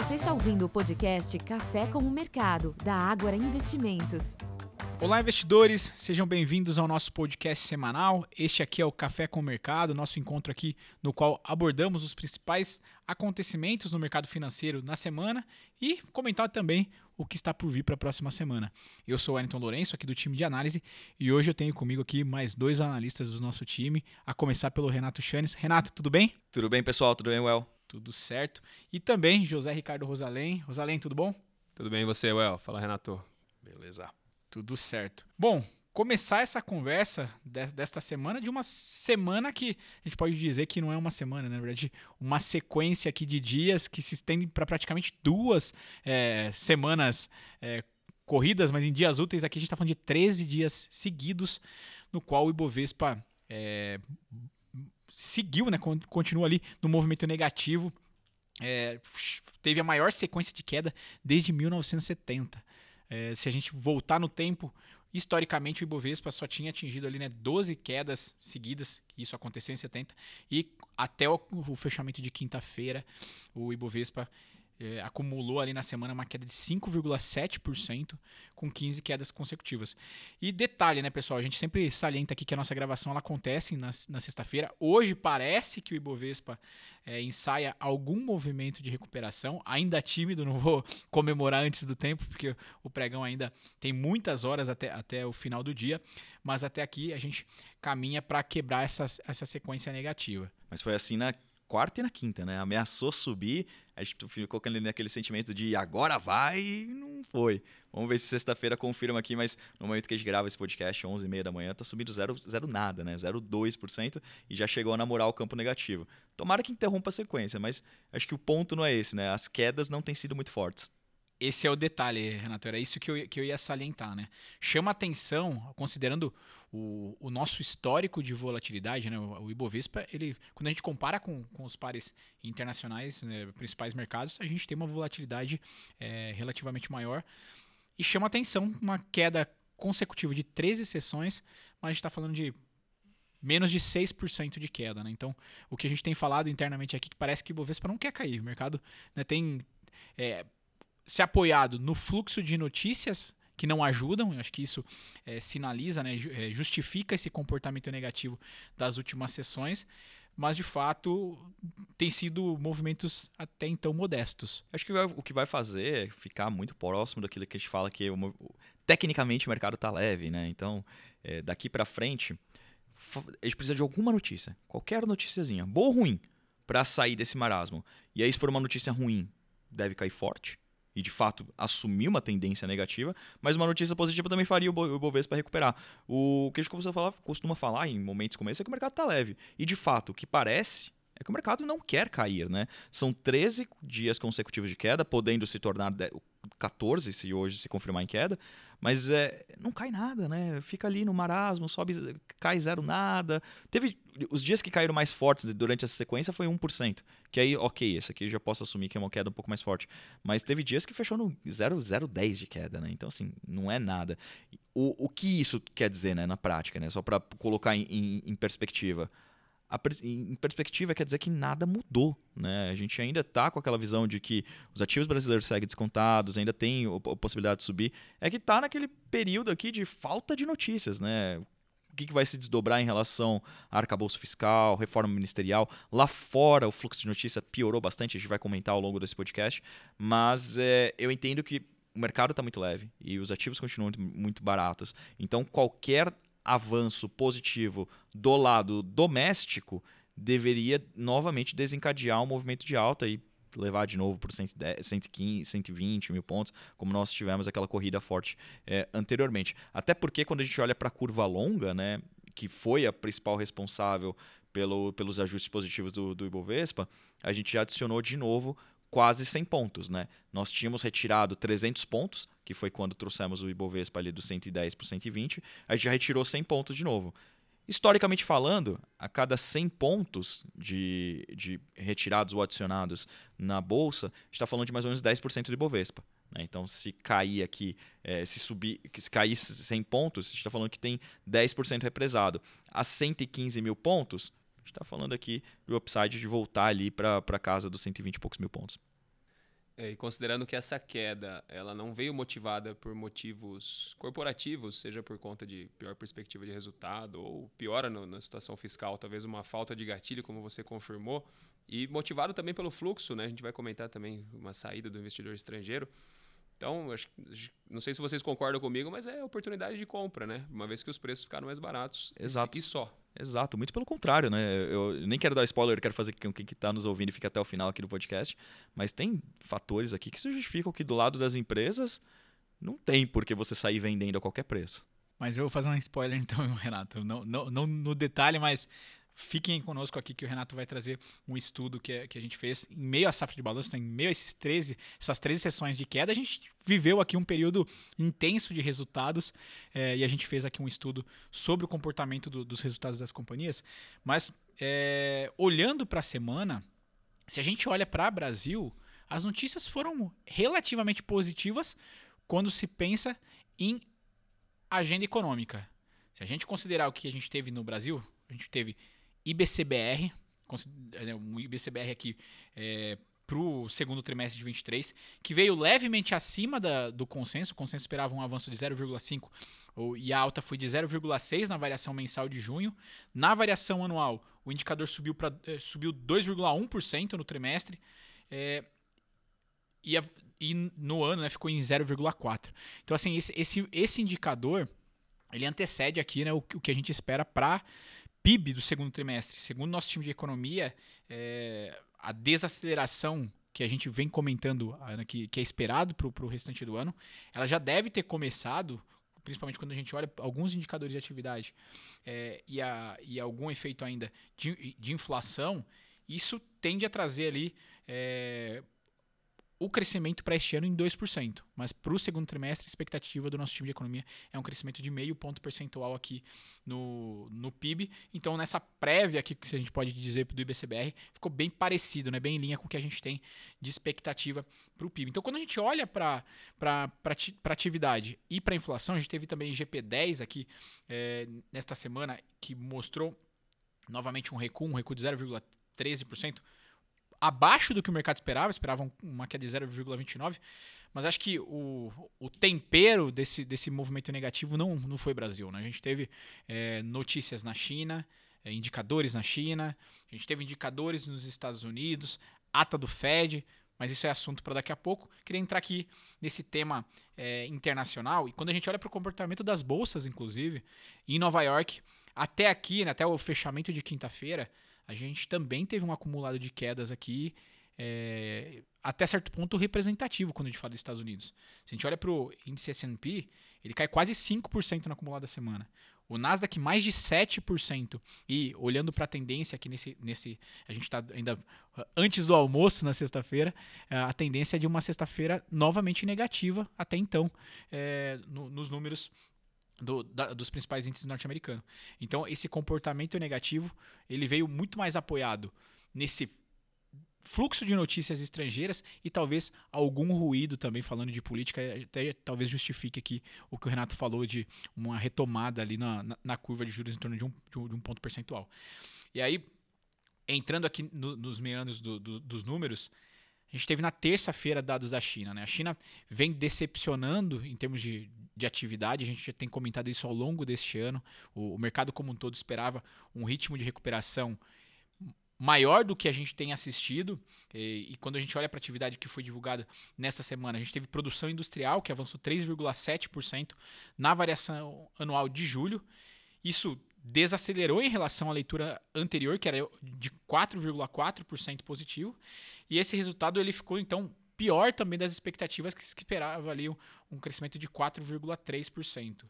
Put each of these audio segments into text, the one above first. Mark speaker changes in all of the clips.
Speaker 1: Você está ouvindo o podcast Café com o Mercado, da Ágora Investimentos.
Speaker 2: Olá, investidores, sejam bem-vindos ao nosso podcast semanal. Este aqui é o Café com o Mercado, nosso encontro aqui no qual abordamos os principais acontecimentos no mercado financeiro na semana e comentar também o que está por vir para a próxima semana. Eu sou o Wellington Lourenço, aqui do time de análise, e hoje eu tenho comigo aqui mais dois analistas do nosso time, a começar pelo Renato Chanes. Renato, tudo bem?
Speaker 3: Tudo bem, pessoal? Tudo bem, Well?
Speaker 2: Tudo certo. E também José Ricardo Rosalém. Rosalém, tudo bom?
Speaker 4: Tudo bem e você, Well? Fala, Renato.
Speaker 3: Beleza.
Speaker 2: Tudo certo. Bom, começar essa conversa desta semana de uma semana que a gente pode dizer que não é uma semana, né? na verdade, uma sequência aqui de dias que se estende para praticamente duas é, semanas é, corridas, mas em dias úteis aqui a gente está falando de 13 dias seguidos, no qual o Ibovespa é, seguiu, né, continua ali no movimento negativo. É, teve a maior sequência de queda desde 1970. É, se a gente voltar no tempo, historicamente o Ibovespa só tinha atingido ali né, 12 quedas seguidas, isso aconteceu em 70, e até o, o fechamento de quinta-feira, o Ibovespa é, acumulou ali na semana uma queda de 5,7%, com 15 quedas consecutivas. E detalhe, né, pessoal? A gente sempre salienta aqui que a nossa gravação ela acontece na, na sexta-feira. Hoje parece que o Ibovespa é, ensaia algum movimento de recuperação, ainda tímido, não vou comemorar antes do tempo, porque o pregão ainda tem muitas horas até, até o final do dia, mas até aqui a gente caminha para quebrar essa, essa sequência negativa.
Speaker 3: Mas foi assim na quarta e na quinta, né? Ameaçou subir, a gente ficou naquele sentimento de agora vai e não foi. Vamos ver se sexta-feira confirma aqui, mas no momento que a gente grava esse podcast, 11h30 da manhã, tá subindo zero, zero nada, né? 0,2% e já chegou a namorar o campo negativo. Tomara que interrompa a sequência, mas acho que o ponto não é esse, né? As quedas não têm sido muito fortes.
Speaker 2: Esse é o detalhe, Renato. Era isso que eu, que eu ia salientar, né? Chama atenção, considerando o, o nosso histórico de volatilidade, né? O, Ibovespa, ele, quando a gente compara com, com os pares internacionais, né, principais mercados, a gente tem uma volatilidade é, relativamente maior. E chama atenção uma queda consecutiva de 13 sessões, mas a gente está falando de menos de 6% de queda, né? Então, o que a gente tem falado internamente aqui que parece que o Ibovespa não quer cair. O mercado né, tem é, se apoiado no fluxo de notícias que não ajudam, eu acho que isso é, sinaliza, né, é, justifica esse comportamento negativo das últimas sessões, mas de fato tem sido movimentos até então modestos.
Speaker 3: Acho que o que vai fazer é ficar muito próximo daquilo que a gente fala que tecnicamente o mercado está leve, né? Então, é, daqui para frente, a gente precisa de alguma notícia, qualquer noticiazinha, boa ou ruim, para sair desse marasmo. E aí, se for uma notícia ruim, deve cair forte e de fato assumir uma tendência negativa, mas uma notícia positiva também faria o Ibovespa recuperar. O que a gente costuma falar, costuma falar em momentos como esse é que o mercado está leve. E de fato, o que parece é que o mercado não quer cair, né? São 13 dias consecutivos de queda, podendo se tornar 14 se hoje se confirmar em queda, mas é, não cai nada, né? Fica ali no marasmo, sobe, cai zero nada. Teve os dias que caíram mais fortes durante essa sequência foi 1%, que aí, OK, esse aqui eu já posso assumir que é uma queda um pouco mais forte, mas teve dias que fechou no 0,010 de queda, né? Então assim, não é nada. O, o que isso quer dizer, né, na prática, né? Só para colocar em, em, em perspectiva em perspectiva quer dizer que nada mudou. Né? A gente ainda está com aquela visão de que os ativos brasileiros seguem descontados, ainda tem a possibilidade de subir. É que está naquele período aqui de falta de notícias. Né? O que, vai se desdobrar em relação a arcabouço fiscal, reforma ministerial. Lá fora o fluxo de notícia piorou bastante, a gente vai comentar ao longo desse podcast. Mas é, eu entendo que o mercado está muito leve e os ativos continuam muito baratos. Então qualquer avanço positivo do lado doméstico deveria novamente desencadear um movimento de alta e levar de novo para 115, 120 mil pontos, como nós tivemos aquela corrida forte é, anteriormente. Até porque quando a gente olha para a curva longa, né, que foi a principal responsável pelo, pelos ajustes positivos do, do Ibovespa, a gente já adicionou de novo quase 100 pontos. Né? Nós tínhamos retirado 300 pontos, que foi quando trouxemos o Ibovespa ali do 110 para o 120, a gente já retirou 100 pontos de novo. Historicamente falando, a cada 100 pontos de, de retirados ou adicionados na bolsa, está falando de mais ou menos 10% do Ibovespa. Né? Então, se cair aqui, é, se subir, se cair 100 pontos, a gente está falando que tem 10% represado. A 115 mil pontos, gente está falando aqui do upside de voltar ali para casa dos 120 e poucos mil pontos.
Speaker 4: É, e considerando que essa queda ela não veio motivada por motivos corporativos, seja por conta de pior perspectiva de resultado ou piora no, na situação fiscal, talvez uma falta de gatilho, como você confirmou, e motivado também pelo fluxo, né? A gente vai comentar também uma saída do investidor estrangeiro. Então, acho, não sei se vocês concordam comigo, mas é oportunidade de compra, né? Uma vez que os preços ficaram mais baratos.
Speaker 3: Exato.
Speaker 4: E só.
Speaker 3: Exato, muito pelo contrário, né? Eu nem quero dar spoiler, quero fazer com quem está nos ouvindo e fique até o final aqui do podcast, mas tem fatores aqui que se justificam que do lado das empresas não tem por que você sair vendendo a qualquer preço.
Speaker 2: Mas eu vou fazer um spoiler então, Renato. Não, não, não no detalhe, mas Fiquem conosco aqui que o Renato vai trazer um estudo que, é, que a gente fez em meio à safra de balanço, em meio a esses 13, essas 13 sessões de queda. A gente viveu aqui um período intenso de resultados é, e a gente fez aqui um estudo sobre o comportamento do, dos resultados das companhias. Mas é, olhando para a semana, se a gente olha para o Brasil, as notícias foram relativamente positivas quando se pensa em agenda econômica. Se a gente considerar o que a gente teve no Brasil, a gente teve IBCBR, é, um IBCBR aqui é, para o segundo trimestre de 23, que veio levemente acima da, do consenso. O consenso esperava um avanço de 0,5 e a alta foi de 0,6 na variação mensal de junho. Na variação anual, o indicador subiu, pra, é, subiu 2,1% no trimestre é, e, a, e, no ano né, ficou em 0,4%. Então, assim, esse, esse, esse indicador ele antecede aqui né, o, o que a gente espera para PIB do segundo trimestre. Segundo nosso time de economia, é, a desaceleração que a gente vem comentando, que, que é esperado para o restante do ano, ela já deve ter começado, principalmente quando a gente olha alguns indicadores de atividade é, e, a, e algum efeito ainda de, de inflação, isso tende a trazer ali é, o crescimento para este ano em 2%, mas para o segundo trimestre, a expectativa do nosso time de economia é um crescimento de meio ponto percentual aqui no, no PIB. Então, nessa prévia aqui, que a gente pode dizer do IBCBR, ficou bem parecido, né? bem em linha com o que a gente tem de expectativa para o PIB. Então, quando a gente olha para atividade e para a inflação, a gente teve também GP10 aqui é, nesta semana, que mostrou novamente um recuo, um recuo de 0,13% abaixo do que o mercado esperava, esperavam uma queda de 0,29, mas acho que o, o tempero desse, desse movimento negativo não, não foi Brasil. Né? A gente teve é, notícias na China, é, indicadores na China, a gente teve indicadores nos Estados Unidos, ata do Fed, mas isso é assunto para daqui a pouco. Queria entrar aqui nesse tema é, internacional e quando a gente olha para o comportamento das bolsas, inclusive, em Nova York, até aqui, né, até o fechamento de quinta-feira, a gente também teve um acumulado de quedas aqui, é, até certo ponto representativo quando a gente fala dos Estados Unidos. Se a gente olha para o índice S&P, ele cai quase 5% no acumulado da semana. O Nasdaq mais de 7%. E olhando para a tendência aqui nesse, nesse. A gente está ainda antes do almoço na sexta-feira. A tendência é de uma sexta-feira novamente negativa até então, é, no, nos números do, da, dos principais índices norte-americanos. Então, esse comportamento negativo ele veio muito mais apoiado nesse fluxo de notícias estrangeiras e talvez algum ruído também falando de política, até talvez justifique aqui o que o Renato falou de uma retomada ali na, na, na curva de juros em torno de um, de um, ponto percentual. E aí, entrando aqui no, nos meandros do, do, dos números, a gente teve na terça-feira dados da China. Né? A China vem decepcionando em termos de, de atividade, a gente já tem comentado isso ao longo deste ano. O, o mercado como um todo esperava um ritmo de recuperação maior do que a gente tem assistido. E, e quando a gente olha para a atividade que foi divulgada nessa semana, a gente teve produção industrial que avançou 3,7% na variação anual de julho. Isso desacelerou em relação à leitura anterior, que era de 4,4% positivo. E esse resultado ele ficou então pior também das expectativas que se esperava ali um, crescimento de 4,3%.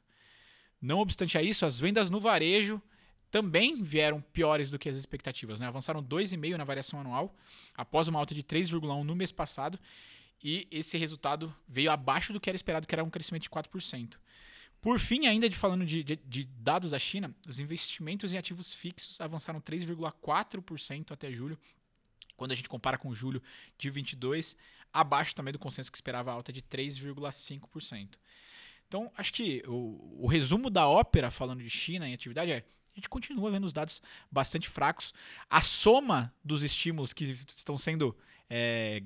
Speaker 2: Não obstante a isso, as vendas no varejo também vieram piores do que as expectativas. Né? Avançaram 2,5% na variação anual, após uma alta de 3,1% no mês passado, e esse resultado veio abaixo do que era esperado, que era um crescimento de 4%. Por fim, ainda de falando de, de, de dados da China, os investimentos em ativos fixos avançaram 3,4% até julho, quando a gente compara com julho de 22, abaixo também do consenso que esperava alta de 3,5%. Então, acho que o, o, resumo da ópera falando de China em atividade é a gente continua vendo os dados bastante fracos. A soma dos estímulos que estão sendo é,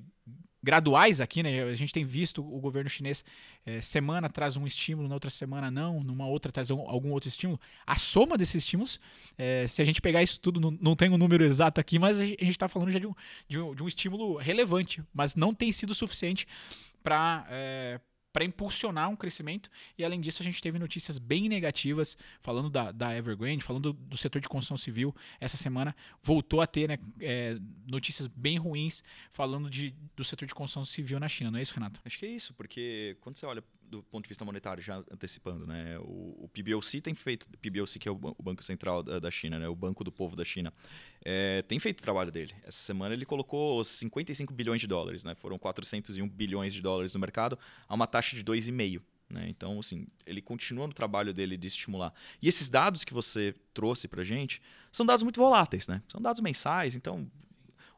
Speaker 2: graduais aqui, né? A gente tem visto o governo chinês é, semana traz um estímulo, na outra semana não, numa outra traz um, algum outro estímulo. A soma desses estímulos, é, se a gente pegar isso tudo, não, não tem um número exato aqui, mas a gente está falando já de um, de um, de, um, estímulo relevante, mas não tem sido suficiente para é, para impulsionar um crescimento. E além disso, a gente teve notícias bem negativas, falando da, da Evergrande, falando do, setor de construção civil. Essa semana voltou a ter né, é, notícias bem ruins falando de, do setor de construção civil na China, não é isso, Renato?
Speaker 3: Acho que é isso, porque quando você olha do ponto de vista monetário, já antecipando, né? O, o PBOC tem feito, PBOC que é o, o Banco Central da, da, China, né? O Banco do Povo da China, é, tem feito o trabalho dele. Essa semana ele colocou 55 bilhões de dólares, né? Foram 401 bilhões de dólares no mercado a uma taxa de 2,5. Né? Então, assim, ele continua no trabalho dele de estimular. E esses dados que você trouxe para gente são dados muito voláteis, né? São dados mensais, então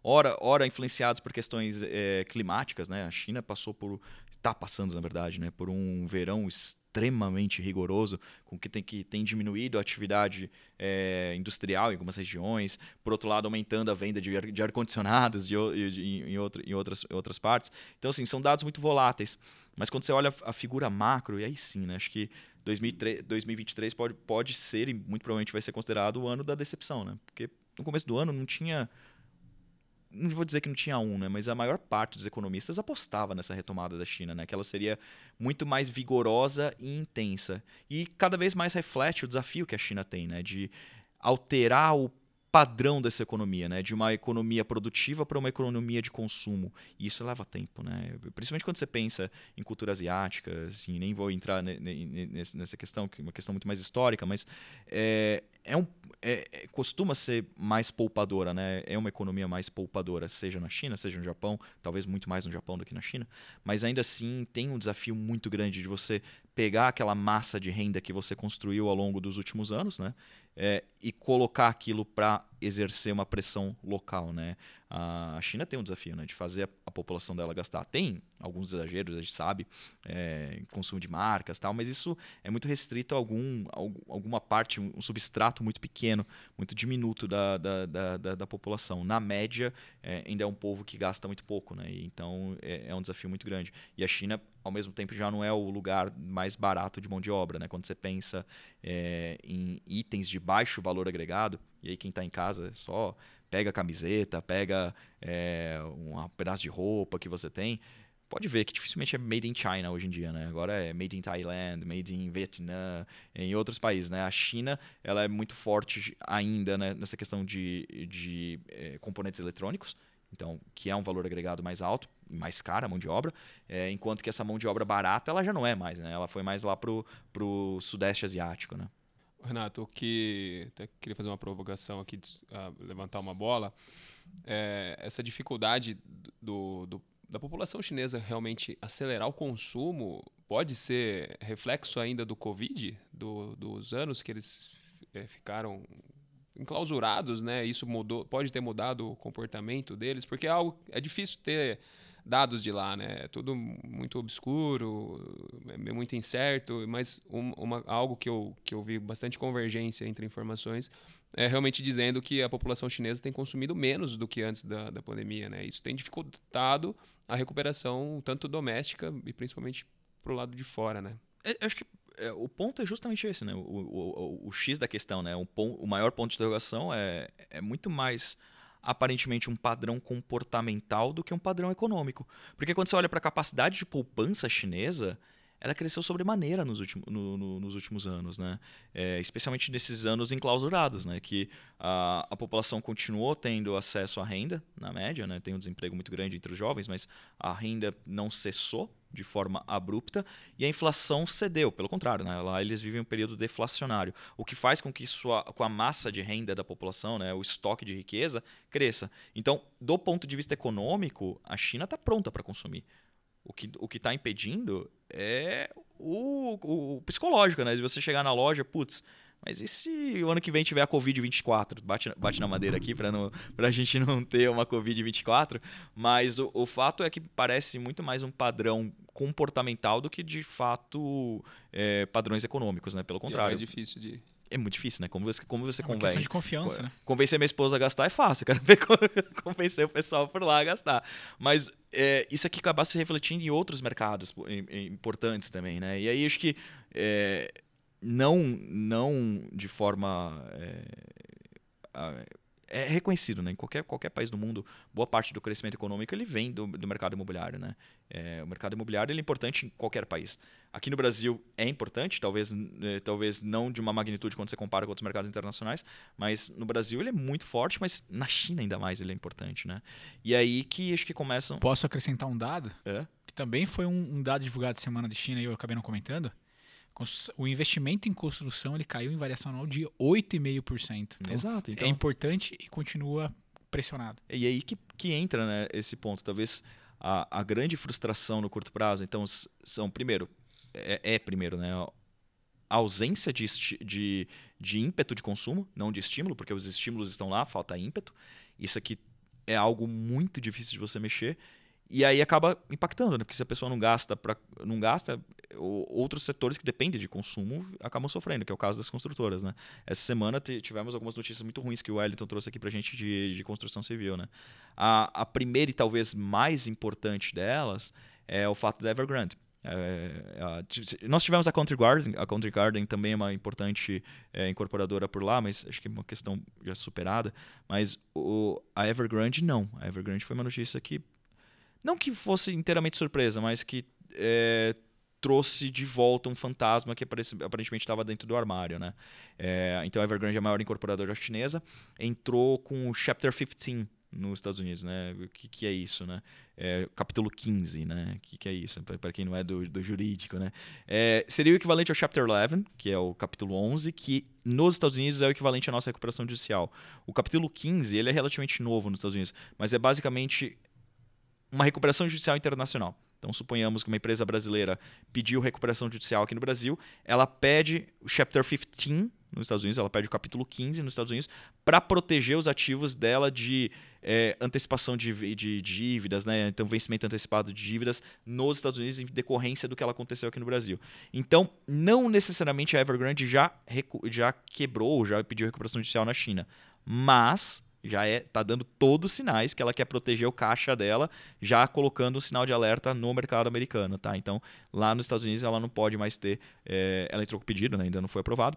Speaker 3: ora, ora influenciados por questões é, climáticas, né? A China passou por está passando, na verdade, né, por um verão extremamente rigoroso, com que tem que tem diminuído a atividade é, industrial em algumas regiões, por outro lado aumentando a venda de, ar, de ar-condicionados de, de, em, outro, em outras, outras partes. Então, assim, são dados muito voláteis. Mas quando você olha a figura macro, e aí sim, né, acho que 2003, 2023 pode, pode ser, e muito provavelmente vai ser considerado o ano da decepção, né? Porque no começo do ano não tinha não vou dizer que não tinha um, né, mas a maior parte dos economistas apostava nessa retomada da China, né, que ela seria muito mais vigorosa e intensa. E cada vez mais reflete o desafio que a China tem, né, de alterar o padrão dessa economia, né? De uma economia produtiva para uma economia de consumo. E isso leva tempo, né? Principalmente quando você pensa em cultura asiática, assim, nem vou entrar nessa questão, que é uma questão muito mais histórica, mas é, é um, é, é, costuma ser mais poupadora, né? É uma economia mais poupadora, seja na China, seja no Japão, talvez muito mais no Japão do que na China, mas ainda assim tem um desafio muito grande de você pegar aquela massa de renda que você construiu ao longo dos últimos anos, né? É, e colocar aquilo para exercer uma pressão local, né? A China tem um desafio, né, de fazer a, população dela gastar. Tem alguns exageros, a gente sabe, é, consumo de marcas, tal, mas isso é muito restrito a algum, alguma parte, um substrato muito pequeno, muito diminuto da, da, da, da, da população. Na média, é, ainda é um povo que gasta muito pouco, né? Então é, é um desafio muito grande. E a China ao mesmo tempo já não é o lugar mais barato de mão de obra, né? Quando você pensa é, em itens de baixo valor agregado, e aí quem está em casa só pega a camiseta, pega é, um pedaço de roupa que você tem, pode ver que dificilmente é made in China hoje em dia, né? Agora é made in Thailand, made in Vietnã, em outros países, né? A China, ela é muito forte ainda né? nessa questão de, de é, componentes eletrônicos, então, que é um valor agregado mais alto mais cara a mão de obra, é, enquanto que essa mão de obra barata, ela já não é mais, né? Ela foi mais lá pro, pro sudeste asiático, né?
Speaker 4: Renato, o que até queria fazer uma provocação aqui, uh, levantar uma bola, é, essa dificuldade do, do, da população chinesa realmente acelerar o consumo pode ser reflexo ainda do Covid, do, dos anos que eles é, ficaram enclausurados, né? Isso mudou, pode ter mudado o comportamento deles, porque é algo é difícil ter dados de lá, né? É tudo muito obscuro, é muito incerto, mas um, uma, algo que eu, que eu vi bastante convergência entre informações é realmente dizendo que a população chinesa tem consumido menos do que antes da, da pandemia, né? Isso tem dificultado a recuperação tanto doméstica e principalmente para o lado de fora, né?
Speaker 3: É, eu acho que é, o ponto é justamente esse, né? O, o, o, o X da questão, né? O, o maior ponto de interrogação é, é muito mais aparentemente um padrão comportamental do que um padrão econômico. Porque quando você olha para a capacidade de poupança chinesa, ela cresceu sobremaneira nos, últimos, no, no, nos últimos anos, né? É, especialmente nesses anos enclausurados, né? que a, a população continuou tendo acesso à renda, na média, né? tem um desemprego muito grande entre os jovens, mas a renda não cessou de forma abrupta e a inflação cedeu, pelo contrário, né? lá eles vivem um período deflacionário, o que faz com que sua, com a massa de renda da população, né? o estoque de riqueza, cresça. Então, do ponto de vista econômico, a China está pronta para consumir. O que o está impedindo é o, o, psicológico, né? De você chegar na loja, putz, mas e se o ano que vem tiver a Covid-24? Bate, bate na madeira aqui para a gente não ter uma Covid-24. Mas o, o fato é que parece muito mais um padrão comportamental do que de fato é, padrões econômicos, né? Pelo contrário.
Speaker 4: E é mais difícil de
Speaker 3: é muito difícil, né? Como você, como você
Speaker 2: É uma
Speaker 3: convence.
Speaker 2: de confiança, né?
Speaker 3: Convencer minha esposa a gastar é fácil, eu quero ver convencer o pessoal por lá a gastar. Mas é, isso aqui acaba se refletindo em outros mercados importantes também, né? E aí acho que é, não, não de forma. É, é reconhecido, né? Em qualquer, qualquer país do mundo, boa parte do crescimento econômico ele vem do, do mercado imobiliário, né? É, o mercado imobiliário ele é importante em qualquer país. Aqui no Brasil é importante, talvez, eh, talvez não de uma magnitude quando você compara com outros mercados internacionais, mas no Brasil ele é muito forte, mas na China ainda mais ele é importante, né? E aí que acho que começam.
Speaker 2: Posso acrescentar um dado?
Speaker 3: É?
Speaker 2: Que também foi um, um dado divulgado semana de China e eu acabei não comentando. O investimento em construção ele caiu em variação anual de 8,5%. Então,
Speaker 3: Exato. Então,
Speaker 2: É importante e continua pressionado.
Speaker 3: E aí que, que entra né, esse ponto. Talvez a, a grande frustração no curto prazo, então, são, primeiro, é, é primeiro, né? A ausência de, de, de ímpeto de consumo, não de estímulo, porque os estímulos estão lá, falta ímpeto. Isso aqui é algo muito difícil de você mexer. E aí acaba impactando, né? Porque se a pessoa não gasta, pra, não gasta, outros setores que dependem de consumo acabam sofrendo, que é o caso das construtoras, né? Essa semana ti- tivemos algumas notícias muito ruins que o Wellington trouxe aqui pra gente de, de construção civil, né? A, a primeira e talvez mais importante delas é o fato da Evergrande. É, t- nós tivemos a Country Garden, a Country Garden também é uma importante é, incorporadora por lá, mas acho que é uma questão já superada. Mas o, a Evergrande não. A Evergrande foi uma notícia que não que fosse inteiramente surpresa, mas que é, trouxe de volta um fantasma que aparentemente estava dentro do armário, né? É, então a Evergrande é a maior incorporadora chinesa, entrou com o Chapter 15 nos Estados Unidos, né? O que, que é isso, né? É, capítulo 15, né? O que, que é isso? Para quem não é do, do jurídico, né? É, seria o equivalente ao Chapter 11, que é o capítulo 11, que nos Estados Unidos é o equivalente à nossa recuperação judicial. O capítulo 15, ele é relativamente novo nos Estados Unidos, mas é basicamente uma recuperação judicial internacional. Então, suponhamos que uma empresa brasileira pediu recuperação judicial aqui no Brasil, ela pede o Chapter 15 nos Estados Unidos, ela pede o capítulo 15 nos Estados Unidos, para proteger os ativos dela de eh, antecipação de, de dívidas, né? então vencimento antecipado de dívidas nos Estados Unidos em decorrência do que ela aconteceu aqui no Brasil. Então, não necessariamente a Evergrande já, já quebrou, já pediu recuperação judicial na China, mas já é tá dando todos os sinais que ela quer proteger o caixa dela, já colocando um sinal de alerta no mercado americano, tá? Então, lá nos Estados Unidos ela não pode mais ter, eh, ela entrou com pedido, né? ainda não foi aprovado,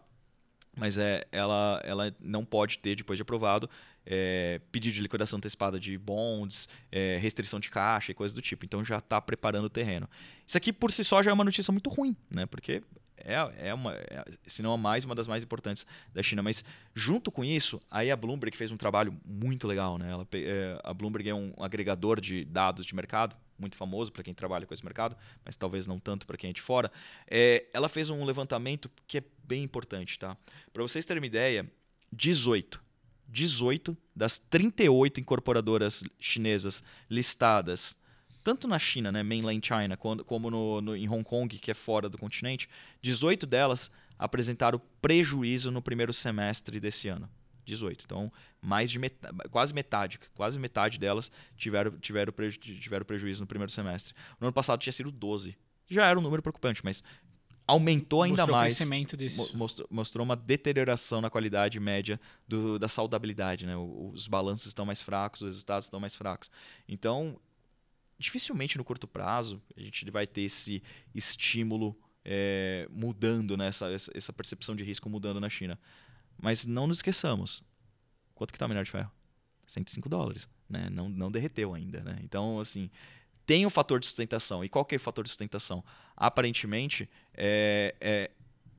Speaker 3: mas é, ela, ela não pode ter, depois de aprovado, é, pedido de liquidação antecipada de bonds, é, restrição de caixa e coisas do tipo. Então já está preparando o terreno. Isso aqui por si só já é uma notícia muito ruim, né? Porque é, é uma, é, se não a mais, uma das mais importantes da China. Mas junto com isso, aí a Bloomberg fez um trabalho muito legal, né? Ela, é, a Bloomberg é um agregador de dados de mercado, muito famoso para quem trabalha com esse mercado, mas talvez não tanto para quem é de fora. É, ela fez um levantamento que é bem importante, tá? Para vocês terem uma ideia, 18, 18 das 38 incorporadoras chinesas listadas, tanto na China, né, mainland China, quando- como no, no- em Hong Kong, que é fora do continente, 18 delas apresentaram prejuízo no primeiro semestre desse ano. 18. Então, mais de metade, quase metade, quase metade delas tiveram, tiveram, preju, tiveram prejuízo no primeiro semestre. No ano passado tinha sido 12. Já era um número preocupante, mas aumentou ainda
Speaker 2: Mostrou o
Speaker 3: mais.
Speaker 2: crescimento desse.
Speaker 3: Mo- Mostrou, mostrou uma deterioração na qualidade média do- da saudabilidade, né? Os balanços estão mais fracos, os resultados estão mais fracos. Então, dificilmente no curto prazo a gente vai ter esse estímulo é, mudando, né? essa, essa percepção de risco mudando na China. Mas não nos esqueçamos, quanto que está o minério de ferro? 105 dólares, né? Não, não derreteu ainda, né? Então, assim, tem o fator de sustentação. E qual que é o fator de sustentação? Aparentemente, é, é,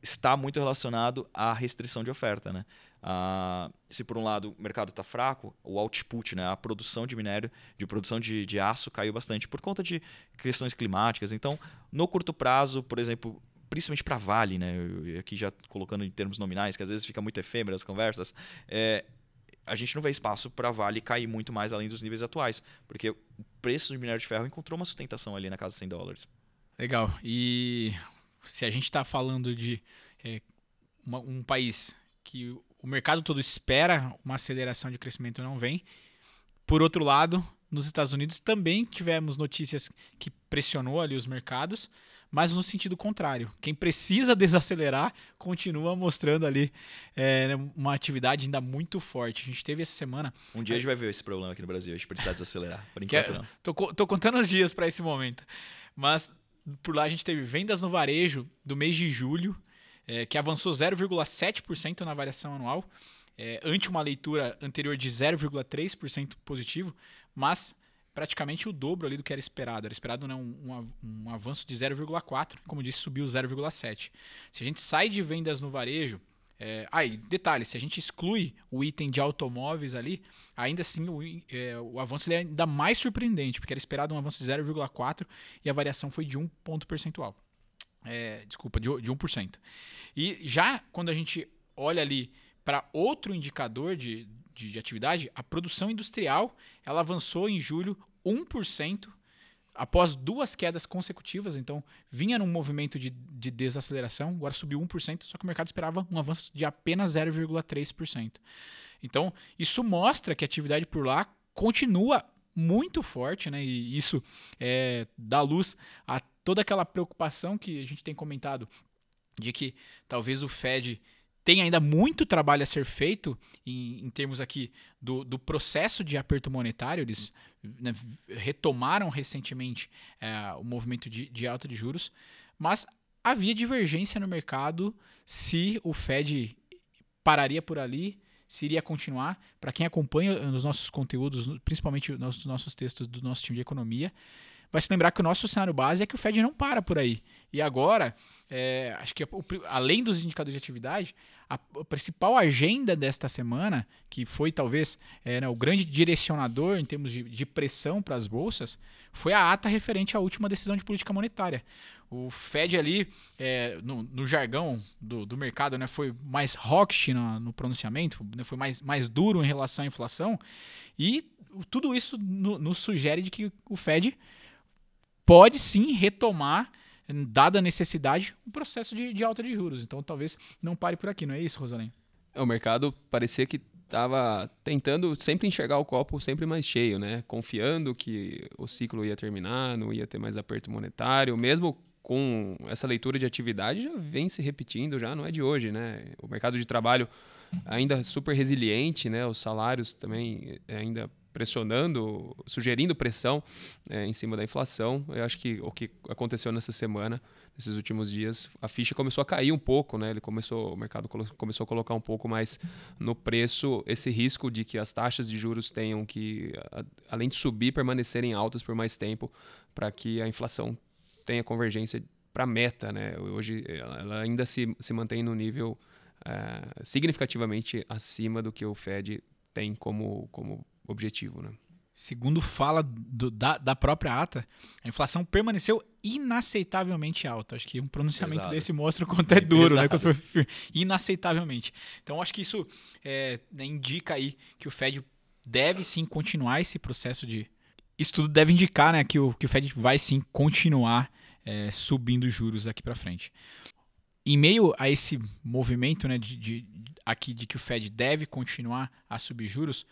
Speaker 3: está muito relacionado à restrição de oferta, né? Ah, se por um lado o mercado está fraco, o output, né, a produção de minério, de produção de, de aço caiu bastante por conta de questões climáticas. Então, no curto prazo, por exemplo, principalmente para Vale, né, aqui já colocando em termos nominais, que às vezes fica muito efêmero as conversas, é, a gente não vê espaço para Vale cair muito mais além dos níveis atuais, porque o preço de minério de ferro encontrou uma sustentação ali na casa de 100 dólares.
Speaker 2: Legal. E se a gente está falando de é, uma- um país que o mercado todo espera uma aceleração de crescimento não vem, por outro lado, nos Estados Unidos também tivemos notícias que pressionou ali os mercados, mas no sentido contrário. Quem precisa desacelerar continua mostrando ali é, uma atividade ainda muito forte. A gente teve essa semana.
Speaker 3: Um dia a gente vai ver esse problema aqui no Brasil, a gente precisa desacelerar. Por
Speaker 2: é-
Speaker 3: enquanto, não.
Speaker 2: Tô, tô contando os dias para esse momento. Mas por lá a gente teve vendas no varejo do mês de julho, é, que avançou 0,7% na variação anual, é, ante uma leitura anterior de 0,3% positivo, mas praticamente o dobro ali do que era esperado. Era esperado né, um, um av- avanço de 0,4%, como disse, subiu 0,7%. Se a gente sai de vendas no varejo, é, ah, e detalhe, se a gente exclui o item de automóveis ali, ainda assim o, é, o avanço é ainda mais surpreendente, porque era esperado um avanço de 0,4% e a variação foi de 1 ponto percentual. É, desculpa, de, de 1%. E já quando a gente olha ali para outro indicador de, de, de atividade, a produção industrial ela avançou em julho 1%, após duas quedas consecutivas, então vinha num movimento de, de desaceleração, agora subiu 1%, só que o mercado esperava um avanço de apenas 0,3%. Então, isso mostra que a atividade por lá continua muito forte, né? E isso é, dá luz a toda aquela preocupação que a gente tem comentado de que talvez o Fed tenha ainda muito trabalho a ser feito em, em termos aqui do, do processo de aperto monetário. Eles né, retomaram recentemente é, o movimento de, de alta de juros, mas havia divergência no mercado se o Fed pararia por ali, se iria continuar. Para quem acompanha os nossos conteúdos, principalmente os nossos textos do nosso time de economia, vai se lembrar que o nosso cenário base é que o Fed não para por aí. E agora, é, acho que além dos indicadores de atividade, a, principal agenda desta semana, que foi talvez é, né, o grande direcionador em termos de, de pressão para as bolsas, foi a ata referente à última decisão de política monetária. O Fed ali, é, no, no jargão do, do mercado, né, foi mais hawkish no, no pronunciamento, né, foi mais, mais duro em relação à inflação, e tudo isso no- nos sugere de que o Fed pode sim retomar, dada a necessidade, um processo de, de alta de juros. Então talvez não pare por aqui, não é isso, Rosalém?
Speaker 4: O mercado parecia que estava tentando sempre enxergar o copo sempre mais cheio, né? Confiando que o ciclo ia terminar, não ia ter mais aperto monetário, mesmo com essa leitura de atividade já vem se repetindo, já não é de hoje, né? O mercado de trabalho ainda super resiliente, né? Os salários também eh, ainda pressionando, sugerindo pressão eh, em cima da inflação. Eu acho que o que aconteceu nessa semana, nesses últimos dias, a ficha começou a cair um pouco, né? Ele começou, o mercado começou a colocar um pouco mais no preço esse risco de que as taxas de juros tenham que, além de subir, permanecerem altas por mais tempo, para que a inflação tenha convergência para a meta, né? Hoje ela ainda se, se mantém no nível eh, significativamente acima do que o Fed tem como, como objetivo, né?
Speaker 2: Segundo fala do- da, da própria ata, a inflação permaneceu inaceitavelmente alta. Acho que um pronunciamento
Speaker 3: Pesado.
Speaker 2: desse mostra o quanto é duro, né?
Speaker 3: Pesado.
Speaker 2: quanto foi inaceitavelmente. Então, acho que isso é, né, indica aí que o Fed deve sim continuar esse processo de. Isso tudo deve indicar né, que, o, que o Fed vai sim continuar é, subindo os juros aqui para frente. Em meio a esse movimento né, de, de- aqui de que o Fed deve continuar a subir juros,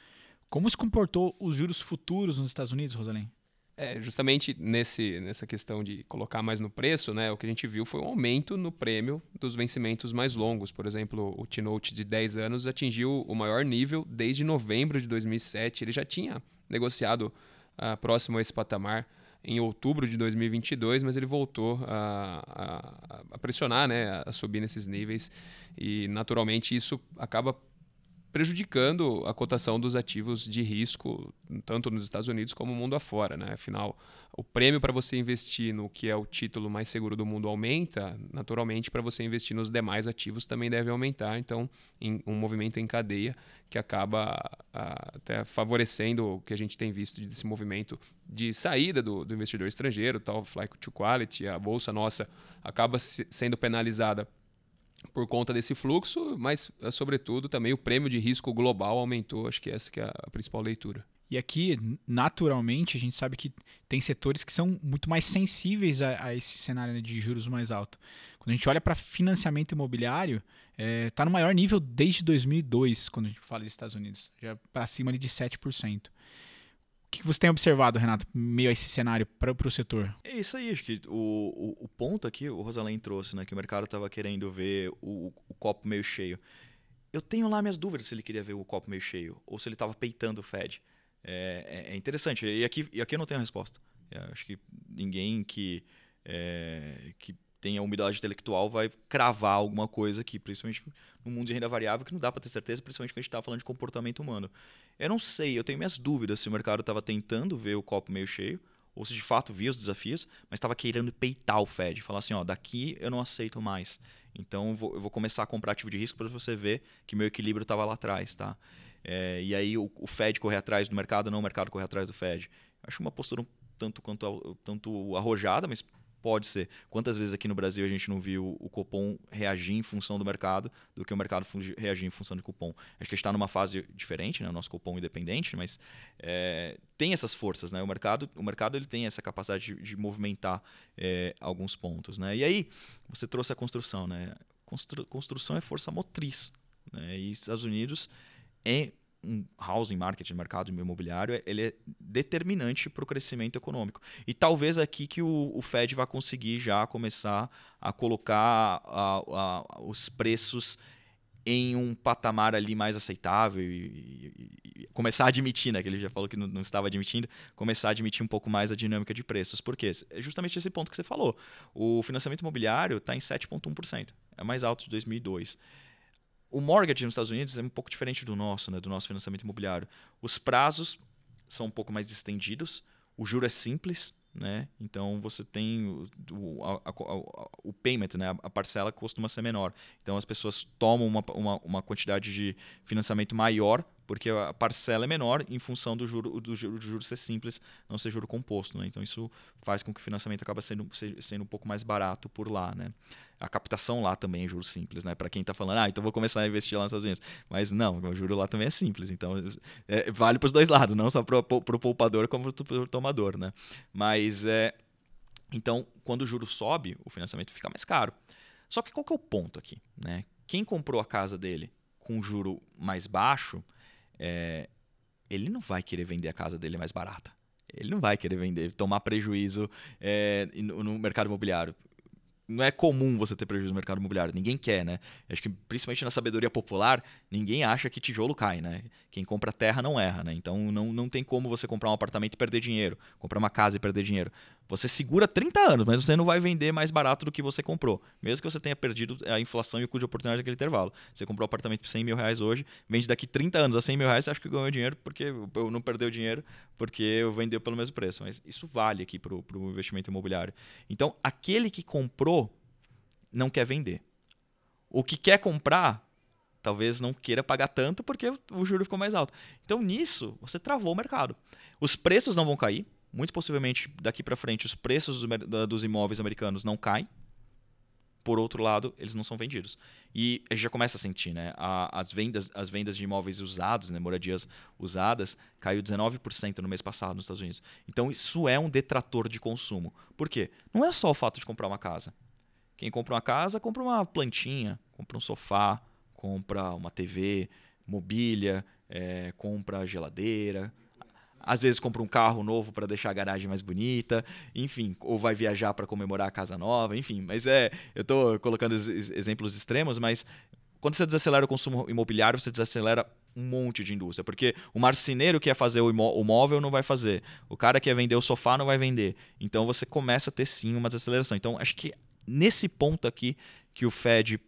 Speaker 2: como se comportou os juros futuros nos Estados Unidos, Rosalém?
Speaker 4: É, justamente nesse, nessa questão de colocar mais no preço, né, o que a gente viu foi um aumento no prêmio dos vencimentos mais longos. Por exemplo, o T-Note de 10 anos atingiu o maior nível desde novembro de 2007. Ele já tinha negociado ah, próximo a esse patamar em outubro de 2022, mas ele voltou a, a- a pressionar, né, a subir nesses níveis e naturalmente isso acaba prejudicando a cotação dos ativos de risco, tanto nos Estados Unidos como no mundo afora. Né? Afinal, o prêmio para você investir no que é o título mais seguro do mundo aumenta, naturalmente, para você investir nos demais ativos também deve aumentar. Então, um movimento em cadeia que acaba ah, até favorecendo o que a gente tem visto desse movimento de saída do, do investidor estrangeiro, tal flight to quality, a bolsa nossa acaba se- sendo penalizada por conta desse fluxo, mas, eh, sobretudo, também o prêmio de risco global aumentou. Acho que essa que é a principal leitura.
Speaker 2: E aqui, naturalmente, a gente sabe que tem setores que são muito mais sensíveis a, a esse cenário né, de juros mais alto. Quando a gente olha para financiamento imobiliário, está no maior nível desde 2002, quando a gente fala de Estados Unidos, já para cima ali de 7%. O que você tem observado, Renato, meio a esse cenário para o setor?
Speaker 3: É isso aí, acho que o, o, o ponto aqui, o Rosalém trouxe, né, que o mercado estava querendo ver o, o copo meio cheio. Eu tenho lá minhas dúvidas se ele queria ver o copo meio cheio ou se ele estava peitando o Fed. É, é, é, interessante. E aqui, e aqui eu não tenho a resposta. É, acho que ninguém que, é, que tenha umidade intelectual vai cravar alguma coisa aqui, principalmente no mundo de renda variável, que não dá para ter certeza, principalmente quando a gente está falando de comportamento humano. Eu não sei, eu tenho minhas dúvidas se o mercado estava tentando ver o copo meio cheio, ou se de fato via os desafios, mas estava querendo peitar o Fed, falar assim, ó, daqui eu não aceito mais. Então eu vou, eu vou começar a comprar ativo de risco para você ver que meu equilíbrio estava lá atrás, tá? É, e aí o, o, Fed correr atrás do mercado, não o mercado correr atrás do Fed. Acho uma postura um tanto quanto tanto arrojada, mas Pode ser. Quantas vezes aqui no Brasil a gente não viu o cupom reagir em função do mercado do que o mercado reagir em função do cupom? Acho que a gente está numa fase diferente, né? o nosso cupom independente, mas é, tem essas forças. Né? O mercado, o mercado ele tem essa capacidade de, de movimentar é, alguns pontos. Né? E aí, você trouxe a construção. Né? Constru, construção é força motriz. Né? E Estados Unidos é um housing market, mercado imobiliário, ele é determinante para o crescimento econômico. E talvez aqui que o, o Fed vai conseguir já começar a colocar a, a, os preços em um patamar ali mais aceitável e, e, e, começar a admitir, né, que ele já falou que não, não, estava admitindo, começar a admitir um pouco mais a dinâmica de preços. Por quê? É justamente esse ponto que você falou. O financiamento imobiliário está em 7,1%, é mais alto de 2002. O mortgage nos Estados Unidos é um pouco diferente do nosso, né, do nosso financiamento imobiliário. Os prazos são um pouco mais estendidos, o juro é simples, né? Então você tem o, o, a, a, o payment, né? a parcela costuma ser menor. Então as pessoas tomam uma, uma, uma quantidade de financiamento maior porque a parcela é menor em função do juro, do juro, do juro ser simples, não ser juro composto. Né? Então isso faz com que o financiamento acabe sendo, sendo um pouco mais barato por lá. Né? A captação lá também é juro simples, né? Para quem está falando, ah, então vou começar a investir lá nos Estados Unidos. Mas não, o juro lá também é simples. Então é, vale para os dois lados, não só para o poupador como para o tomador, né? Mas é. Então, quando o juro sobe, o financiamento fica mais caro. Só que qual que é o ponto aqui? Né? Quem comprou a casa dele com juro mais baixo, é, ele não vai querer vender a casa dele mais barata. Ele não vai querer vender, tomar prejuízo é, no, no mercado imobiliário não é comum você ter prejuízo no mercado imobiliário. Ninguém quer, né? Acho que principalmente na sabedoria popular, ninguém acha que tijolo cai, né? Quem compra terra não erra, né? Então não, não tem como você comprar um apartamento e perder dinheiro, comprar uma casa e perder dinheiro. Você segura 30 anos, mas você não vai vender mais barato do que você comprou. Mesmo que você tenha perdido a inflação e o custo de oportunidade daquele intervalo. Você comprou um apartamento por 100 mil reais hoje, vende daqui 30 anos a 100 mil reais, você acha que ganhou dinheiro porque eu não perdeu dinheiro porque eu vendeu pelo mesmo preço. Mas isso vale aqui para o investimento imobiliário. Então, aquele que comprou não quer vender. O que quer comprar talvez não queira pagar tanto porque o juro ficou mais alto. Então nisso você travou o mercado. Os preços não vão cair, muito possivelmente daqui para frente os preços dos imóveis americanos não caem. Por outro lado, eles não são vendidos. E a gente já começa a sentir, né? as, vendas, as vendas de imóveis usados, né? moradias usadas, caiu 19% no mês passado nos Estados Unidos. Então, isso é um detrator de consumo. Por quê? Não é só o fato de comprar uma casa. Quem compra uma casa, compra uma plantinha, compra um sofá, compra uma TV, mobília, é, compra geladeira. Às vezes compra um carro novo para deixar a garagem mais bonita, enfim, ou vai viajar para comemorar a casa nova, enfim. Mas é, eu estou colocando exemplos extremos, mas quando você desacelera o consumo imobiliário, você desacelera um monte de indústria. Porque o marceneiro que quer fazer o, o móvel não vai fazer. O cara que quer vender o sofá não vai vender. Então você começa a ter sim uma desaceleração. Então acho que nesse ponto aqui que o Fed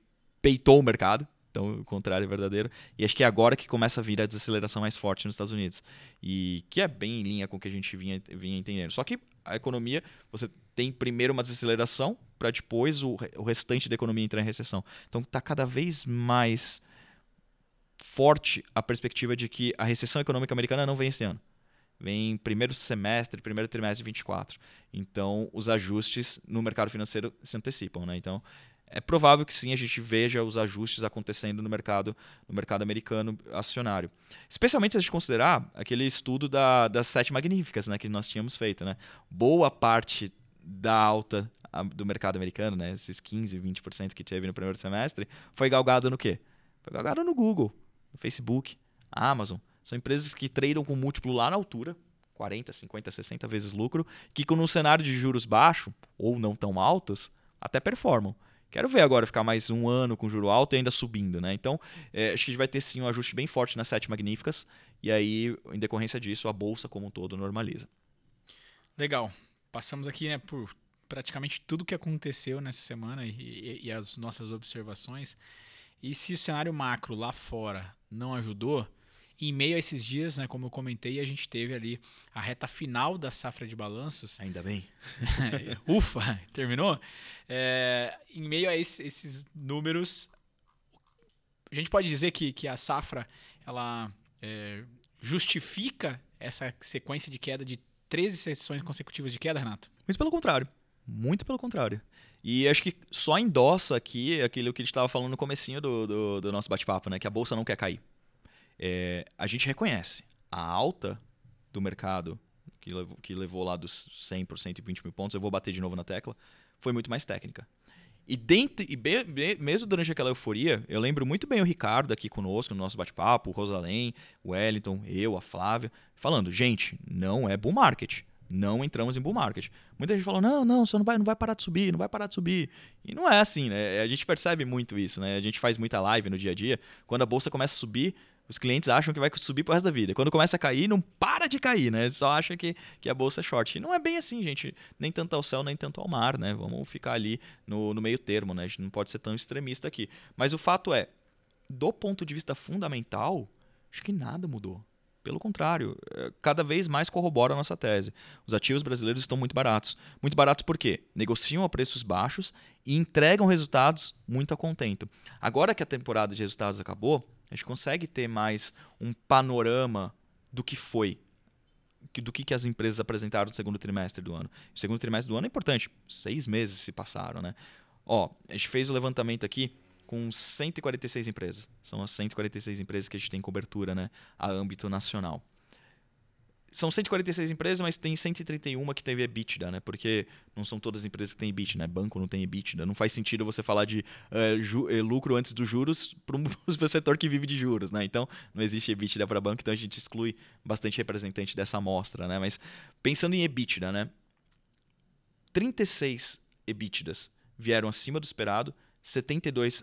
Speaker 3: peitou o mercado. Então, o contrário é verdadeiro. E acho que é agora que começa a vir a desaceleração mais forte nos Estados Unidos. E que é bem em linha com o que a gente vinha, vinha entendendo. Só que a economia, você tem primeiro uma desaceleração, para depois o, o restante da economia entrar em recessão. Então, está cada vez mais forte a perspectiva de que a recessão econômica americana não vem esse ano vem primeiro semestre, primeiro trimestre de 24. Então, os ajustes no mercado financeiro se antecipam, né? Então, é provável que sim a gente veja os ajustes acontecendo no mercado no mercado americano acionário. Especialmente se a gente considerar aquele estudo da, das sete magníficas né, que nós tínhamos feito. Né? Boa parte da alta do mercado americano, né, esses 15, 20% que teve no primeiro semestre, foi galgado no quê? Foi galgado no Google, no Facebook, Amazon, são empresas que tradam com múltiplo lá na altura, 40, 50, 60 vezes lucro, que com um cenário de juros baixo ou não tão altos, até performam. Quero ver agora ficar mais um ano com juro alto e ainda subindo, né? Então, é, acho que a gente vai ter sim um ajuste bem forte nas sete magníficas, e aí, em decorrência disso, a bolsa como um todo normaliza.
Speaker 2: Legal. Passamos aqui né, por praticamente tudo que aconteceu nessa semana e, e, e as nossas observações. E se o cenário macro lá fora não ajudou, em meio a esses dias, né, como eu comentei, a gente teve ali a reta final da safra de balanços.
Speaker 3: Ainda bem.
Speaker 2: Ufa, terminou? É, em meio a esse, esses números, a gente pode dizer que, que a safra ela é, justifica essa sequência de queda de 13 sessões consecutivas de queda, Renato?
Speaker 3: Muito pelo contrário. Muito pelo contrário. E acho que só endossa aqui aquilo que a gente estava falando no comecinho do, do, do nosso bate-papo, né? Que a bolsa não quer cair é, a gente reconhece a alta do mercado, que levou, que levou lá dos 100 por 120 mil pontos, eu vou bater de novo na tecla, foi muito mais técnica. E, dentro, e be, be, mesmo durante aquela euforia, eu lembro muito bem o Ricardo aqui conosco, no nosso bate-papo, o Rosalém, o Wellington, eu, a Flávia, falando, gente, não é bull market. Não entramos em bull market. Muita gente falou, não, não, você não vai, não vai parar de subir, não vai parar de subir. E não é assim, né? A gente percebe muito isso, né? A gente faz muita live no dia a dia. Quando a bolsa começa a subir, os clientes acham que vai subir pro resto da vida. Quando começa a cair, não para de cair, né? Só acha que, que a bolsa é short. E não é bem assim, gente. Nem tanto ao céu, nem tanto ao mar, né? Vamos ficar ali no, no meio termo, né? A gente não pode ser tão extremista aqui. Mas o fato é, do ponto de vista fundamental, acho que nada mudou. Pelo contrário, é, cada vez mais corrobora a nossa tese. Os ativos brasileiros estão muito baratos. Muito baratos por quê? Negociam a preços baixos e entregam resultados muito a contento. Agora que a temporada de resultados acabou, a gente consegue ter mais um panorama do que foi, do que, que as empresas apresentaram no segundo trimestre do ano. O segundo trimestre do ano é importante, seis meses se passaram, né? Ó, a gente fez o levantamento aqui com 146 empresas. São as 146 empresas que a gente tem cobertura, né, a âmbito nacional são 146 empresas, mas tem 131 que teve EBITDA, né? Porque não são todas as empresas que têm EBITDA, né? Banco não tem EBITDA. Não faz sentido você falar de uh, lucro antes dos juros para um setor que vive de juros, né? Então, não existe EBITDA para banco, então a gente exclui bastante representante dessa amostra, né? Mas pensando em EBITDA, né? 36 EBITDAs vieram acima do esperado, 72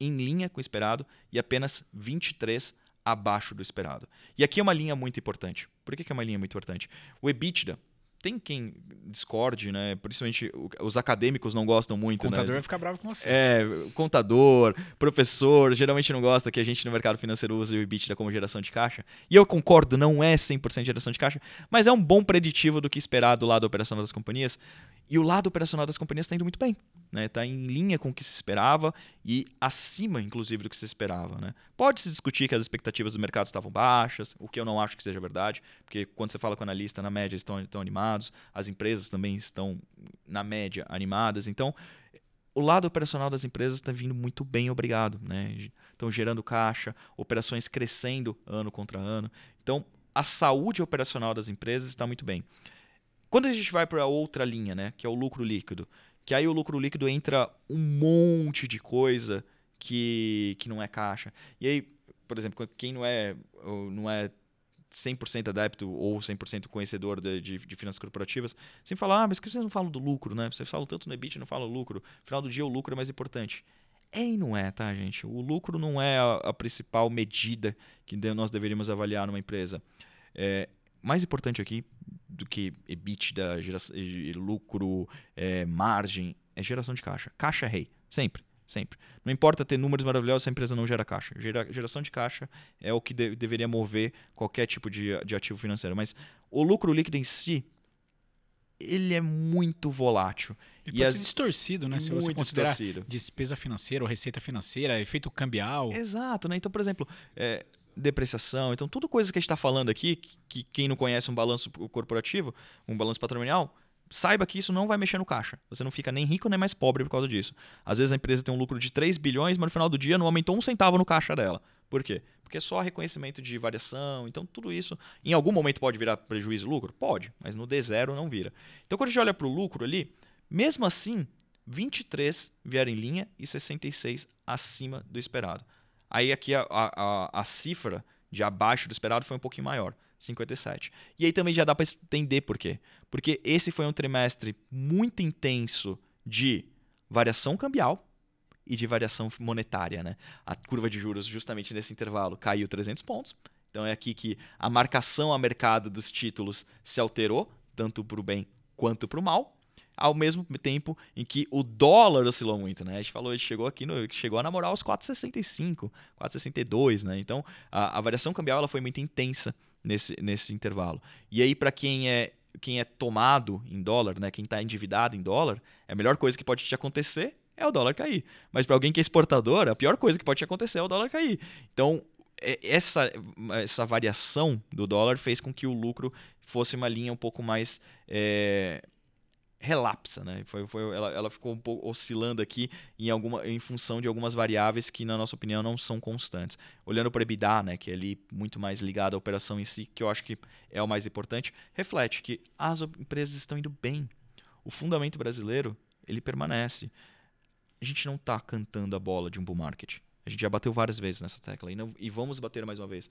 Speaker 3: em linha com o esperado e apenas 23 abaixo do esperado. E aqui é uma linha muito importante. Por que, é uma linha muito importante? O EBITDA, tem quem discorde, né? Principalmente os acadêmicos não gostam muito.
Speaker 2: O contador
Speaker 3: né?
Speaker 2: vai ficar bravo com você.
Speaker 3: É, contador, professor, geralmente não gosta que a gente no mercado financeiro use o EBITDA como geração de caixa. E eu concordo, não é 100% geração de caixa, mas é um bom preditivo do que esperar do lado operacional das companhias. E o lado operacional das companhias está indo muito bem. Está né? Tá em linha com o que se esperava e acima, inclusive, do que se esperava. Né? Pode-se discutir que as expectativas do mercado estavam baixas, o que eu não acho que seja verdade, porque quando você fala com o analista, na média, estão, estão animados, as empresas também estão, na média, animadas. Então, o lado operacional das empresas está vindo muito bem, obrigado. Né? Estão gerando caixa, operações crescendo ano contra ano. Então, a saúde operacional das empresas está muito bem. Quando a gente vai para outra linha, né, que é o lucro líquido, que aí o lucro líquido entra um monte de coisa que, que não é caixa. E aí, por exemplo, quem não é, não é 100% adepto ou 100% conhecedor de, de, de, finanças corporativas, sempre fala, ah, mas que vocês não falam do lucro, né? Vocês falam tanto no EBIT não falam lucro. No final do dia, o lucro é mais importante. É e não é, tá, gente? O lucro não é a, a principal medida que nós deveríamos avaliar numa empresa. É, mais importante aqui, do que EBITDA, geração, lucro, é, margem, é geração de caixa. Caixa é rei, sempre. Sempre. Não importa ter números maravilhosos se a empresa não gera caixa. Gera, geração de caixa é o que de, deveria mover qualquer tipo de, de ativo financeiro. Mas o lucro líquido em si, ele é muito volátil.
Speaker 2: Ele e pode as... ser distorcido, né? Se você considerar distorcido. despesa financeira ou receita financeira, efeito cambial.
Speaker 3: Exato, né? Então, por exemplo, é, depreciação. Então, tudo coisa que a gente está falando aqui, que, que quem não conhece um balanço corporativo, um balanço patrimonial, saiba que isso não vai mexer no caixa. Você não fica nem rico nem mais pobre por causa disso. Às vezes a empresa tem um lucro de 3 bilhões, mas no final do dia não aumentou um centavo no caixa dela. Por quê? Porque é só reconhecimento de variação. Então, tudo isso, em algum momento pode virar prejuízo e lucro? Pode, mas no D0 não vira. Então, quando a gente olha para o lucro ali, mesmo assim, 23 vieram em linha e 66 acima do esperado. Aí aqui a, a, a cifra de abaixo do esperado foi um pouquinho maior. 57. E aí também já dá para entender por quê. Porque esse foi um trimestre muito intenso de variação cambial e de variação monetária, né? A curva de juros justamente nesse intervalo caiu 300 pontos. Então é aqui que a marcação a mercado dos títulos se alterou, tanto para o bem quanto para o mal, ao mesmo tempo em que o dólar oscilou muito, né? A gente falou, a gente chegou aqui no, chegou a namorar os 4,65, 4,62, né? Então a, a variação cambial ela foi muito intensa nesse, nesse intervalo. E aí para quem é quem é tomado em dólar, né? Quem está endividado em dólar, a melhor coisa que pode te acontecer é o dólar cair. Mas para alguém que é exportador, a pior coisa que pode te acontecer é o dólar cair. Então, é, essa, essa variação do dólar fez com que o lucro fosse uma linha um pouco mais é, relapsa, né? Foi, foi, ela, ela ficou um pouco oscilando aqui em, alguma, em função de algumas variáveis que, na nossa opinião, não são constantes. Olhando para o EBITDA, né, que é ali muito mais ligado à operação em si, que eu acho que é o mais importante, reflete que as empresas estão indo bem. O fundamento brasileiro, ele permanece. A gente não está cantando a bola de um bull market. A gente já bateu várias vezes nessa tecla e, não, e vamos bater mais uma vez.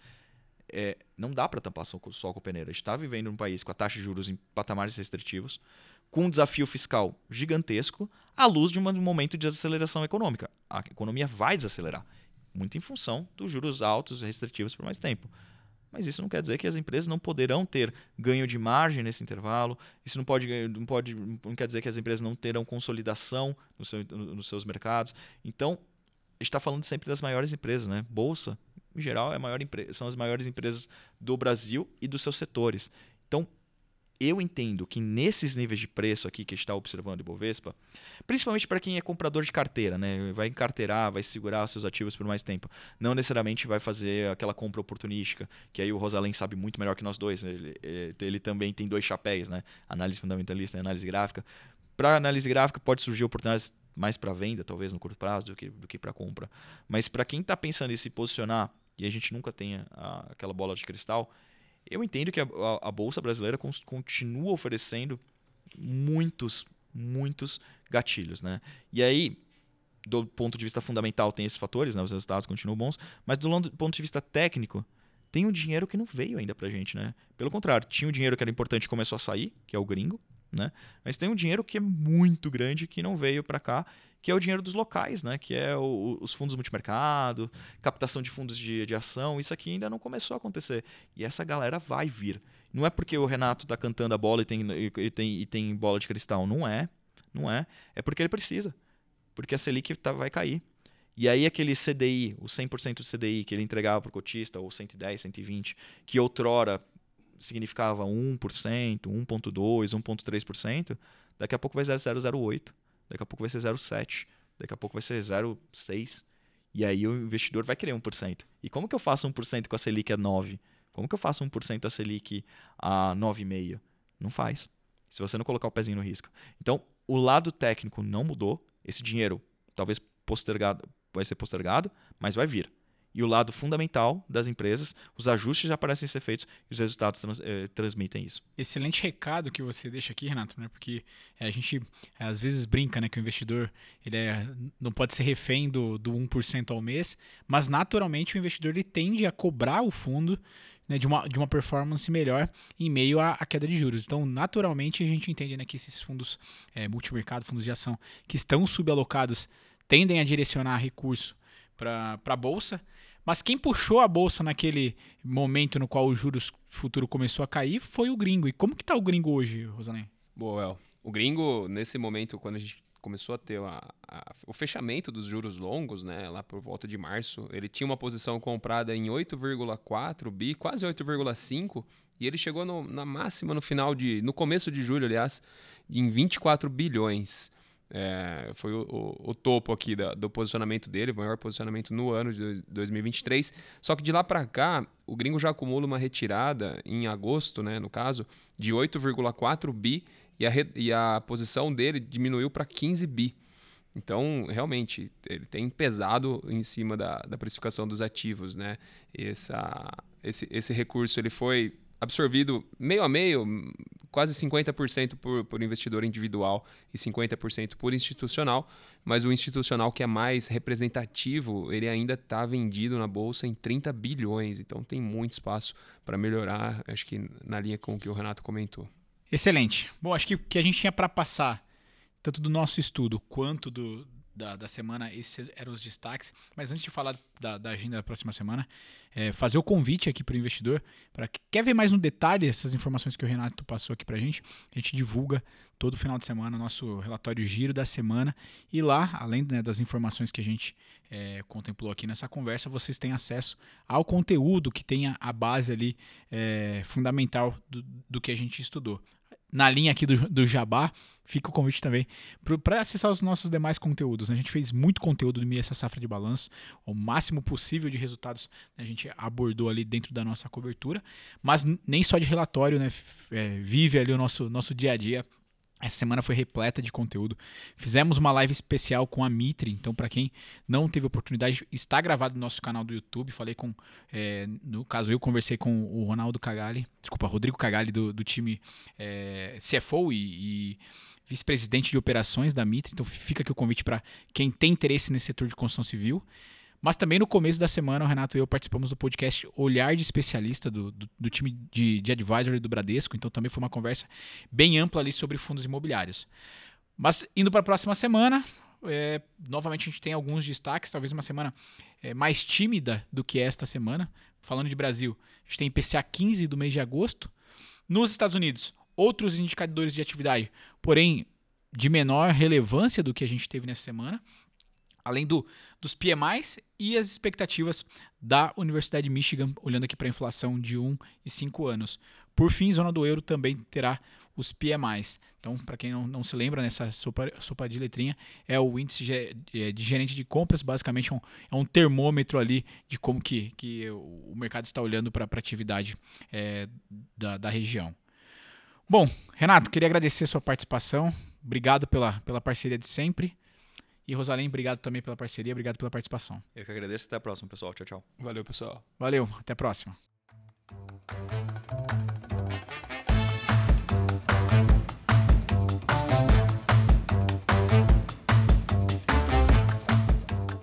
Speaker 3: É, não dá para tampar só, com o peneira. A gente está vivendo num país com a taxa de juros em patamares restritivos com um desafio fiscal gigantesco, à luz de um momento de desaceleração econômica. A economia vai desacelerar, muito em função dos juros altos e restritivos por mais tempo. Mas isso não quer dizer que as empresas não poderão ter ganho de margem nesse intervalo. Isso não pode, não pode, não quer dizer que as empresas não terão consolidação no seu, no, nos seus mercados. Então, a gente está falando sempre das maiores empresas, né? Bolsa, em geral, é maior são as maiores empresas do Brasil e dos seus setores. Então, eu entendo que nesses níveis de preço aqui que está observando o Ibovespa, principalmente para quem é comprador de carteira, né? vai encarteirar, vai segurar seus ativos por mais tempo, não necessariamente vai fazer aquela compra oportunística, que aí o Rosalém sabe muito melhor que nós dois, ele, ele também tem dois chapéus, né? análise fundamentalista e análise gráfica. Para análise gráfica pode surgir oportunidades mais para venda, talvez no curto prazo, do que, do que para compra. Mas para quem está pensando em se posicionar, e a gente nunca tenha a, aquela bola de cristal, eu entendo que a, a, a Bolsa Brasileira continua oferecendo muitos, muitos gatilhos. Né? E aí, do ponto de vista fundamental, tem esses fatores, né? os resultados continuam bons, mas do ponto de vista técnico, tem um dinheiro que não veio ainda pra gente, né? Pelo contrário, tinha um dinheiro que era importante e começou a sair, que é o gringo, né? Mas tem um dinheiro que é muito grande que não veio para cá que é o dinheiro dos locais, né? que é o, os fundos multimercado, captação de fundos de, de ação. Isso aqui ainda não começou a acontecer. E essa galera vai vir. Não é porque o Renato está cantando a bola e tem, e, tem, e tem bola de cristal. Não é. Não é. É porque ele precisa. Porque a Selic tá, vai cair. E aí aquele CDI, o 100% do CDI que ele entregava para o cotista, ou 110, 120, que outrora significava 1%, 1.2%, 1.3%, daqui a pouco vai ser 0,08% daqui a pouco vai ser 0,7, daqui a pouco vai ser 0,6. E aí o investidor vai querer 1%. E como que eu faço 1% com a Selic a 9? Como que eu faço 1% a Selic a 9,5? Não faz. Se você não colocar o pezinho no risco. Então, o lado técnico não mudou. Esse dinheiro talvez postergado, vai ser postergado, mas vai vir e o lado fundamental das empresas, os ajustes já parecem ser feitos e os resultados trans, eh, transmitem isso.
Speaker 2: Excelente recado que você deixa aqui, Renato, né? porque eh, a gente eh, às vezes brinca né, que o investidor ele é, não pode ser refém do, do 1% ao mês, mas naturalmente o investidor ele tende a cobrar o fundo né, de, uma, de uma performance melhor em meio à, à, queda de juros. Então, naturalmente, a gente entende né, que esses fundos é, multimercado, fundos de ação que estão subalocados, tendem a direcionar recurso para a bolsa mas quem puxou a bolsa naquele momento no qual o juros futuro começou a cair foi o gringo. E como que tá o gringo hoje, Rosalém?
Speaker 4: Boa, El. O gringo, nesse momento, quando a gente começou a ter a, a, o fechamento dos juros longos, né, lá por volta de março, ele tinha uma posição comprada em 8,4 bi, quase 8,5, e ele chegou no, na máxima no final de, no começo de julho, aliás, em 24 bilhões. É, foi o, o, o, topo aqui da, do posicionamento dele, o maior posicionamento no ano de 2023. Só que de lá para cá, o gringo já acumula uma retirada em agosto, né, no caso, de 8,4 bi e a, e a posição dele diminuiu para 15 bi. Então, realmente, ele tem pesado em cima da, da precificação dos ativos. Né? Essa, esse, esse recurso ele foi absorvido meio a meio, quase 50% por, por investidor individual e 50% por institucional, mas o institucional que é mais representativo, ele ainda está vendido na bolsa em 30 bilhões, então tem muito espaço para melhorar, acho que na linha com o que o Renato comentou.
Speaker 2: Excelente. Bom, acho que o que a gente tinha para passar, tanto do nosso estudo quanto do, da, da semana, esses eram os destaques. Mas antes de falar da, da agenda da próxima semana, é, fazer o convite aqui para o investidor, para quer ver mais no detalhe essas informações que o Renato passou aqui para a gente, a gente divulga todo final de semana nosso relatório giro da semana. E lá, além né, das informações que a gente é, contemplou aqui nessa conversa, vocês têm acesso ao conteúdo que tenha a base ali é, fundamental do, do que a gente estudou na linha aqui do, do Jabá, fica o convite também para acessar os nossos demais conteúdos. Né? A gente fez muito conteúdo do MIA essa safra de balanço, o máximo possível de resultados né? a gente abordou ali dentro da nossa cobertura, mas nem só de relatório, né? É, vive ali o nosso, nosso dia a dia essa semana foi repleta de conteúdo. Fizemos uma live especial com a Mitre, então para quem não teve oportunidade, está gravado no nosso canal do YouTube. Falei com, é, no caso eu conversei com o Ronaldo Cagali, desculpa, Rodrigo Cagali do, do time é, CFO e, e vice-presidente de operações da Mitre. Então fica aqui o convite para quem tem interesse nesse setor de construção civil. Mas também no começo da semana, o Renato e eu participamos do podcast Olhar de Especialista do, do, do time de, de advisory do Bradesco. Então também foi uma conversa bem ampla ali sobre fundos imobiliários. Mas indo para a próxima semana, é, novamente a gente tem alguns destaques, talvez uma semana é, mais tímida do que esta semana. Falando de Brasil, a gente tem IPCA 15 do mês de agosto. Nos Estados Unidos, outros indicadores de atividade, porém de menor relevância do que a gente teve nessa semana além do, dos PMIs e as expectativas da Universidade de Michigan, olhando aqui para a inflação de 1 e 5 anos. Por fim, zona do euro também terá os PMIs. Então, para quem não, não, se lembra, nessa sopa, sopa de letrinha, é o índice de, de gerente de compras, basicamente é um, é um, termômetro ali de como que, que o mercado está olhando para a atividade é, da, da região. Bom, Renato, queria agradecer a sua participação. Obrigado pela, pela parceria de sempre. E Rosalim, obrigado também pela parceria, obrigado pela participação.
Speaker 3: Eu que agradeço. Até a próxima, pessoal. Tchau, tchau.
Speaker 4: Valeu, pessoal.
Speaker 2: Valeu, até a próxima.